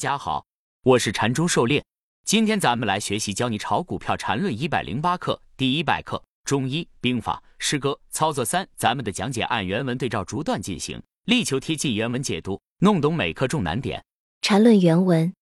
大家好，我是禅中狩猎。今天咱们来学习教你炒股票禅论一百零八课第一百课中医兵法诗歌操作三。咱们的讲解按原文对照逐段进行，力求贴近原文解读，弄懂每课重难点。禅论原文：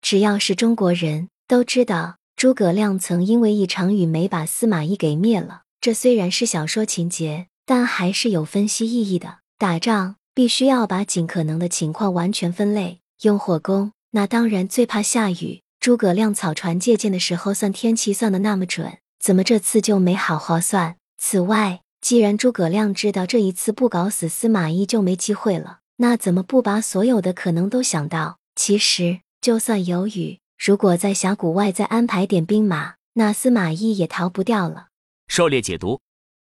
只要是中国人都知道，诸葛亮曾因为一场雨没把司马懿给灭了。这虽然是小说情节，但还是有分析意义的。打仗必须要把尽可能的情况完全分类。用火攻，那当然最怕下雨。诸葛亮草船借箭的时候算天气算的那么准，怎么这次就没好好算？此外，既然诸葛亮知道这一次不搞死司马懿就没机会了，那怎么不把所有的可能都想到？其实，就算有雨，如果在峡谷外再安排点兵马，那司马懿也逃不掉了。狩猎解读：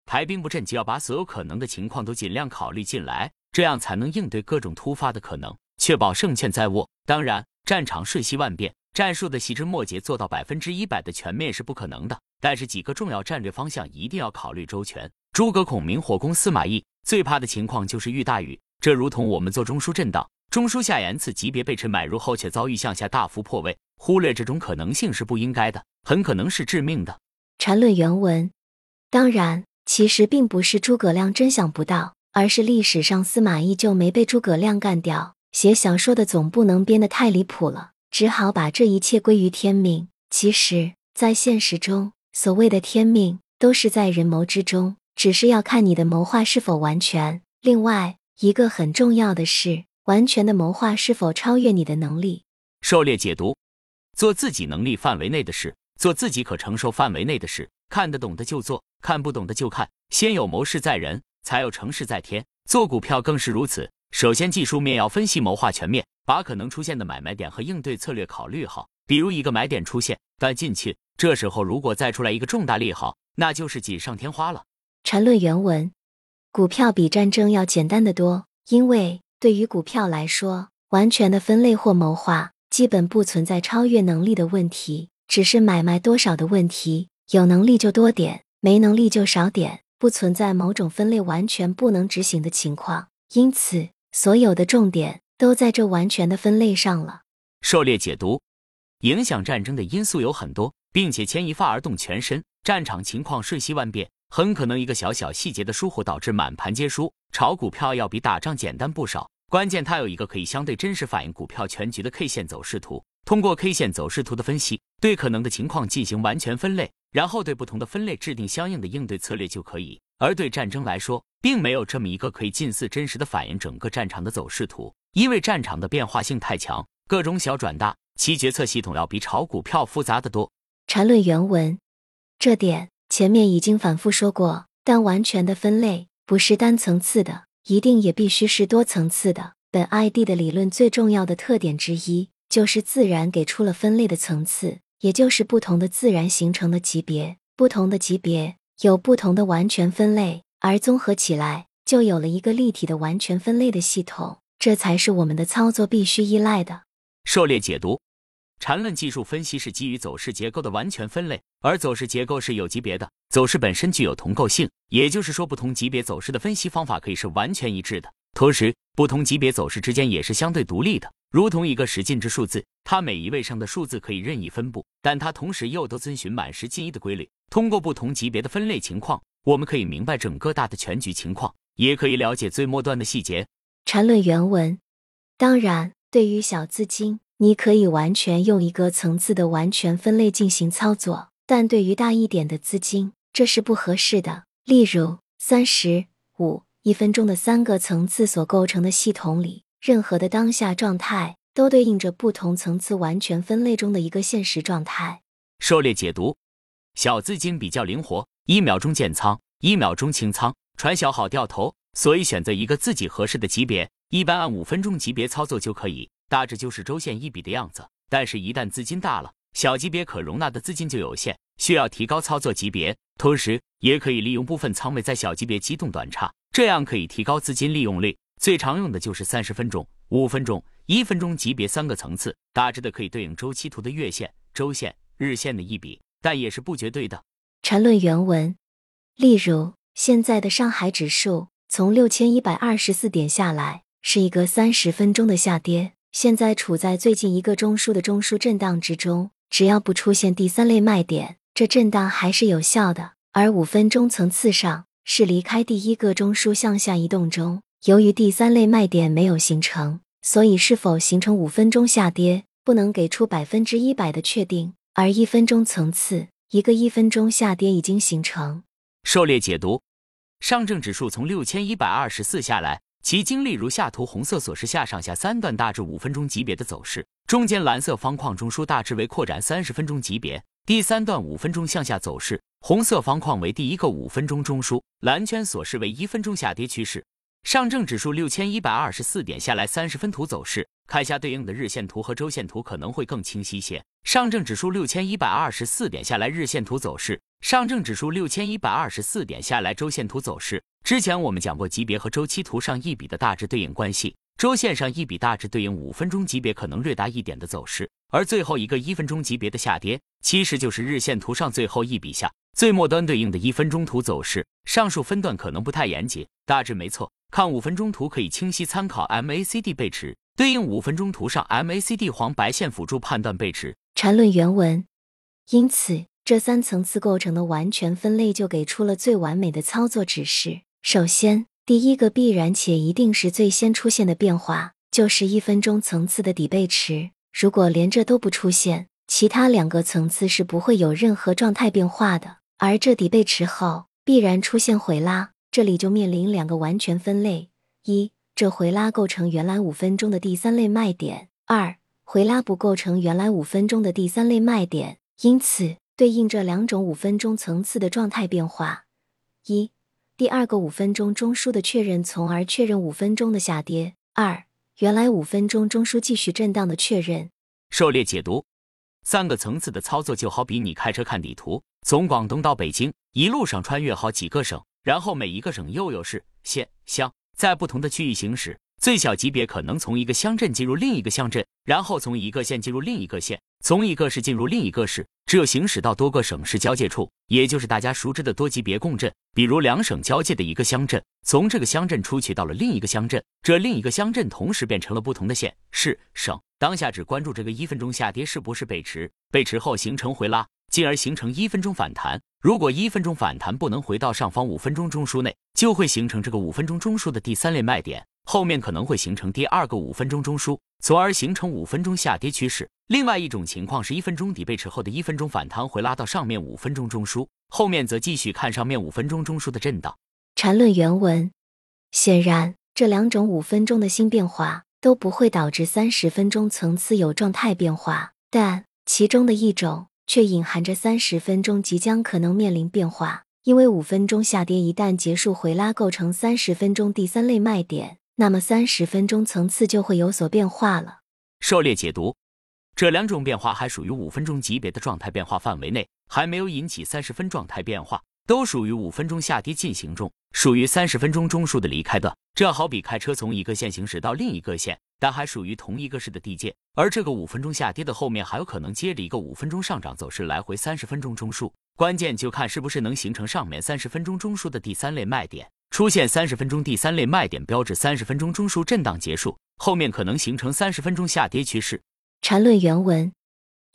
排兵布阵就要把所有可能的情况都尽量考虑进来，这样才能应对各种突发的可能。确保胜券在握。当然，战场瞬息万变，战术的细枝末节做到百分之一百的全面是不可能的。但是几个重要战略方向一定要考虑周全。诸葛孔明火攻司马懿，最怕的情况就是遇大雨。这如同我们做中枢震荡，中枢下沿次级别被趁买入后，却遭遇向下大幅破位，忽略这种可能性是不应该的，很可能是致命的。禅论原文：当然，其实并不是诸葛亮真想不到，而是历史上司马懿就没被诸葛亮干掉。写小说的总不能编得太离谱了，只好把这一切归于天命。其实，在现实中，所谓的天命都是在人谋之中，只是要看你的谋划是否完全。另外一个很重要的是，完全的谋划是否超越你的能力。狩猎解读：做自己能力范围内的事，做自己可承受范围内的事，看得懂的就做，看不懂的就看。先有谋事在人，才有成事在天。做股票更是如此。首先，技术面要分析谋划全面，把可能出现的买卖点和应对策略考虑好。比如一个买点出现，但进去，这时候如果再出来一个重大利好，那就是锦上添花了。缠论原文：股票比战争要简单的多，因为对于股票来说，完全的分类或谋划基本不存在超越能力的问题，只是买卖多少的问题。有能力就多点，没能力就少点，不存在某种分类完全不能执行的情况。因此。所有的重点都在这完全的分类上了。狩猎解读：影响战争的因素有很多，并且牵一发而动全身。战场情况瞬息万变，很可能一个小小细节的疏忽导致满盘皆输。炒股票要比打仗简单不少，关键它有一个可以相对真实反映股票全局的 K 线走势图。通过 K 线走势图的分析，对可能的情况进行完全分类，然后对不同的分类制定相应的应对策略就可以。而对战争来说，并没有这么一个可以近似真实的反映整个战场的走势图，因为战场的变化性太强，各种小转大，其决策系统要比炒股票复杂的多。缠论原文，这点前面已经反复说过，但完全的分类不是单层次的，一定也必须是多层次的。本 ID 的理论最重要的特点之一，就是自然给出了分类的层次，也就是不同的自然形成的级别，不同的级别。有不同的完全分类，而综合起来就有了一个立体的完全分类的系统，这才是我们的操作必须依赖的。狩猎解读，缠论技术分析是基于走势结构的完全分类，而走势结构是有级别的，走势本身具有同构性，也就是说，不同级别走势的分析方法可以是完全一致的，同时不同级别走势之间也是相对独立的。如同一个十进制数字，它每一位上的数字可以任意分布，但它同时又都遵循满十进一的规律。通过不同级别的分类情况，我们可以明白整个大的全局情况，也可以了解最末端的细节。缠论原文：当然，对于小资金，你可以完全用一个层次的完全分类进行操作；但对于大一点的资金，这是不合适的。例如，三十五一分钟的三个层次所构成的系统里。任何的当下状态都对应着不同层次完全分类中的一个现实状态。狩猎解读：小资金比较灵活，一秒钟建仓，一秒钟清仓，船小好掉头，所以选择一个自己合适的级别，一般按五分钟级别操作就可以，大致就是周线一笔的样子。但是，一旦资金大了，小级别可容纳的资金就有限，需要提高操作级别，同时也可以利用部分仓位在小级别机动短差，这样可以提高资金利用率。最常用的就是三十分钟、五分钟、一分钟级别三个层次，大致的可以对应周期图的月线、周线、日线的一笔，但也是不绝对的。缠论原文，例如现在的上海指数从六千一百二十四点下来，是一个三十分钟的下跌，现在处在最近一个中枢的中枢震荡之中，只要不出现第三类卖点，这震荡还是有效的。而五分钟层次上是离开第一个中枢向下移动中，由于第三类卖点没有形成，所以是否形成五分钟下跌，不能给出百分之一百的确定。而一分钟层次，一个一分钟下跌已经形成。狩猎解读：上证指数从六千一百二十四下来。其经历如下图红色所示下上下三段大致五分钟级别的走势，中间蓝色方框中枢大致为扩展三十分钟级别，第三段五分钟向下走势，红色方框为第一个五分钟中枢，蓝圈所示为一分钟下跌趋势。上证指数六千一百二十四点下来三十分图走势，看下对应的日线图和周线图可能会更清晰些。上证指数六千一百二十四点下来日线图走势，上证指数六千一百二十四点下来周线图走势。之前我们讲过级别和周期图上一笔的大致对应关系，周线上一笔大致对应五分钟级别可能略大一点的走势，而最后一个一分钟级别的下跌，其实就是日线图上最后一笔下最末端对应的一分钟图走势。上述分段可能不太严谨，大致没错。看五分钟图可以清晰参考 MACD 背驰，对应五分钟图上 MACD 黄白线辅助判断背驰。缠论原文。因此，这三层次构成的完全分类就给出了最完美的操作指示。首先，第一个必然且一定是最先出现的变化，就是一分钟层次的底背驰。如果连这都不出现，其他两个层次是不会有任何状态变化的。而这底背驰后必然出现回拉，这里就面临两个完全分类：一，这回拉构成原来五分钟的第三类卖点；二，回拉不构成原来五分钟的第三类卖点。因此，对应这两种五分钟层次的状态变化：一。第二个五分钟中枢的确认，从而确认五分钟的下跌。二，原来五分钟中枢继续震荡的确认。狩猎解读：三个层次的操作就好比你开车看地图，从广东到北京，一路上穿越好几个省，然后每一个省又有市、县、乡，在不同的区域行驶。最小级别可能从一个乡镇进入另一个乡镇，然后从一个县进入另一个县，从一个市进入另一个市。只有行驶到多个省市交界处，也就是大家熟知的多级别共振，比如两省交界的一个乡镇，从这个乡镇出去到了另一个乡镇，这另一个乡镇同时变成了不同的县、市、省。当下只关注这个一分钟下跌是不是背驰，背驰后形成回拉，进而形成一分钟反弹。如果一分钟反弹不能回到上方五分钟中枢内，就会形成这个五分钟中枢的第三类卖点。后面可能会形成第二个五分钟中枢，从而形成五分钟下跌趋势。另外一种情况是一分钟底背驰后的一分钟反弹回拉到上面五分钟中枢，后面则继续看上面五分钟中枢的震荡。缠论原文：显然，这两种五分钟的新变化都不会导致三十分钟层次有状态变化，但其中的一种却隐含着三十分钟即将可能面临变化，因为五分钟下跌一旦结束回拉，构成三十分钟第三类卖点。那么三十分钟层次就会有所变化了。狩猎解读，这两种变化还属于五分钟级别的状态变化范围内，还没有引起三十分状态变化，都属于五分钟下跌进行中，属于三十分钟中枢的离开段。这好比开车从一个线行驶到另一个线，但还属于同一个市的地界，而这个五分钟下跌的后面还有可能接着一个五分钟上涨走势，来回三十分钟中枢。关键就看是不是能形成上面三十分钟中枢的第三类卖点。出现三十分钟第三类卖点标志，三十分钟中枢震荡结束，后面可能形成三十分钟下跌趋势。缠论原文。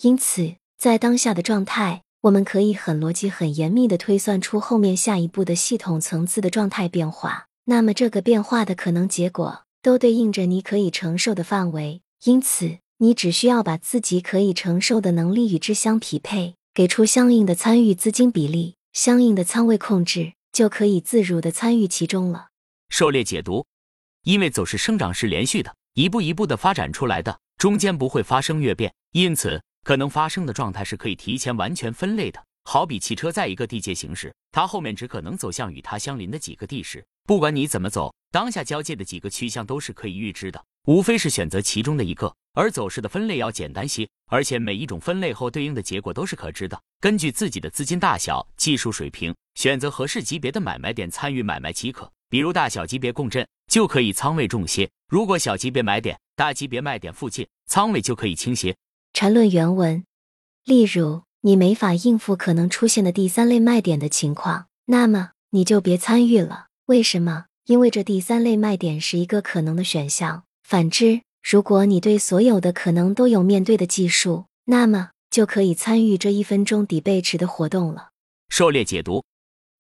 因此，在当下的状态，我们可以很逻辑、很严密的推算出后面下一步的系统层次的状态变化。那么，这个变化的可能结果都对应着你可以承受的范围。因此，你只需要把自己可以承受的能力与之相匹配，给出相应的参与资金比例、相应的仓位控制。就可以自如的参与其中了。狩猎解读，因为走势生长是连续的，一步一步的发展出来的，中间不会发生跃变，因此可能发生的状态是可以提前完全分类的。好比汽车在一个地界行驶，它后面只可能走向与它相邻的几个地势，不管你怎么走，当下交界的几个趋向都是可以预知的，无非是选择其中的一个。而走势的分类要简单些，而且每一种分类后对应的结果都是可知的。根据自己的资金大小、技术水平，选择合适级别的买卖点参与买卖即可。比如大小级别共振，就可以仓位重些；如果小级别买点、大级别卖点附近，仓位就可以倾斜。缠论原文：例如你没法应付可能出现的第三类卖点的情况，那么你就别参与了。为什么？因为这第三类卖点是一个可能的选项。反之。如果你对所有的可能都有面对的技术，那么就可以参与这一分钟底背驰的活动了。狩猎解读，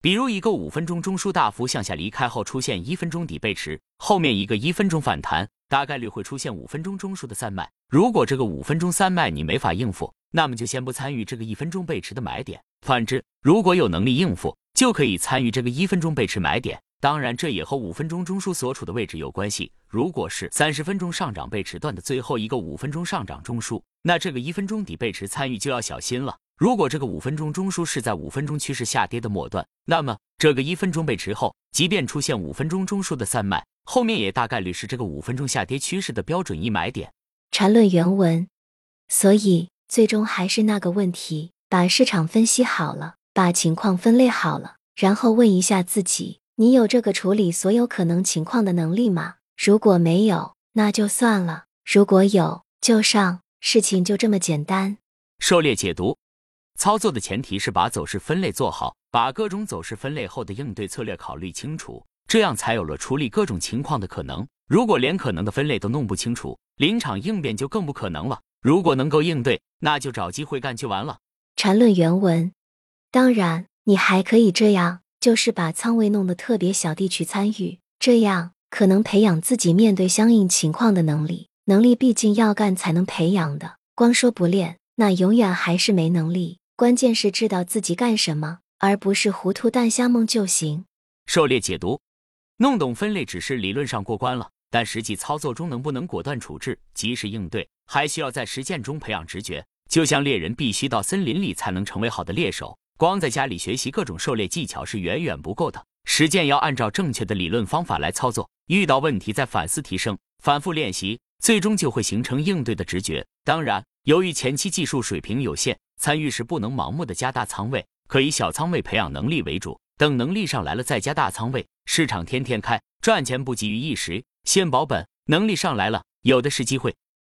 比如一个五分钟中枢大幅向下离开后出现一分钟底背驰，后面一个一分钟反弹，大概率会出现五分钟中枢的三脉。如果这个五分钟三脉你没法应付，那么就先不参与这个一分钟背驰的买点。反之，如果有能力应付，就可以参与这个一分钟背驰买点。当然，这也和五分钟中枢所处的位置有关系。如果是三十分钟上涨背驰段的最后一个五分钟上涨中枢，那这个一分钟底背驰参与就要小心了。如果这个五分钟中枢是在五分钟趋势下跌的末端，那么这个一分钟背驰后，即便出现五分钟中枢的散卖，后面也大概率是这个五分钟下跌趋势的标准一买点。缠论原文，所以最终还是那个问题：把市场分析好了，把情况分类好了，然后问一下自己。你有这个处理所有可能情况的能力吗？如果没有，那就算了；如果有，就上。事情就这么简单。狩猎解读，操作的前提是把走势分类做好，把各种走势分类后的应对策略考虑清楚，这样才有了处理各种情况的可能。如果连可能的分类都弄不清楚，临场应变就更不可能了。如果能够应对，那就找机会干就完了。缠论原文，当然，你还可以这样。就是把仓位弄得特别小，地去参与，这样可能培养自己面对相应情况的能力。能力毕竟要干才能培养的，光说不练，那永远还是没能力。关键是知道自己干什么，而不是糊涂蛋瞎蒙就行。狩猎解读，弄懂分类只是理论上过关了，但实际操作中能不能果断处置、及时应对，还需要在实践中培养直觉。就像猎人必须到森林里才能成为好的猎手。光在家里学习各种狩猎技巧是远远不够的，实践要按照正确的理论方法来操作。遇到问题再反思提升，反复练习，最终就会形成应对的直觉。当然，由于前期技术水平有限，参与时不能盲目的加大仓位，可以小仓位培养能力为主，等能力上来了再加大仓位。市场天天开，赚钱不急于一时，先保本。能力上来了，有的是机会。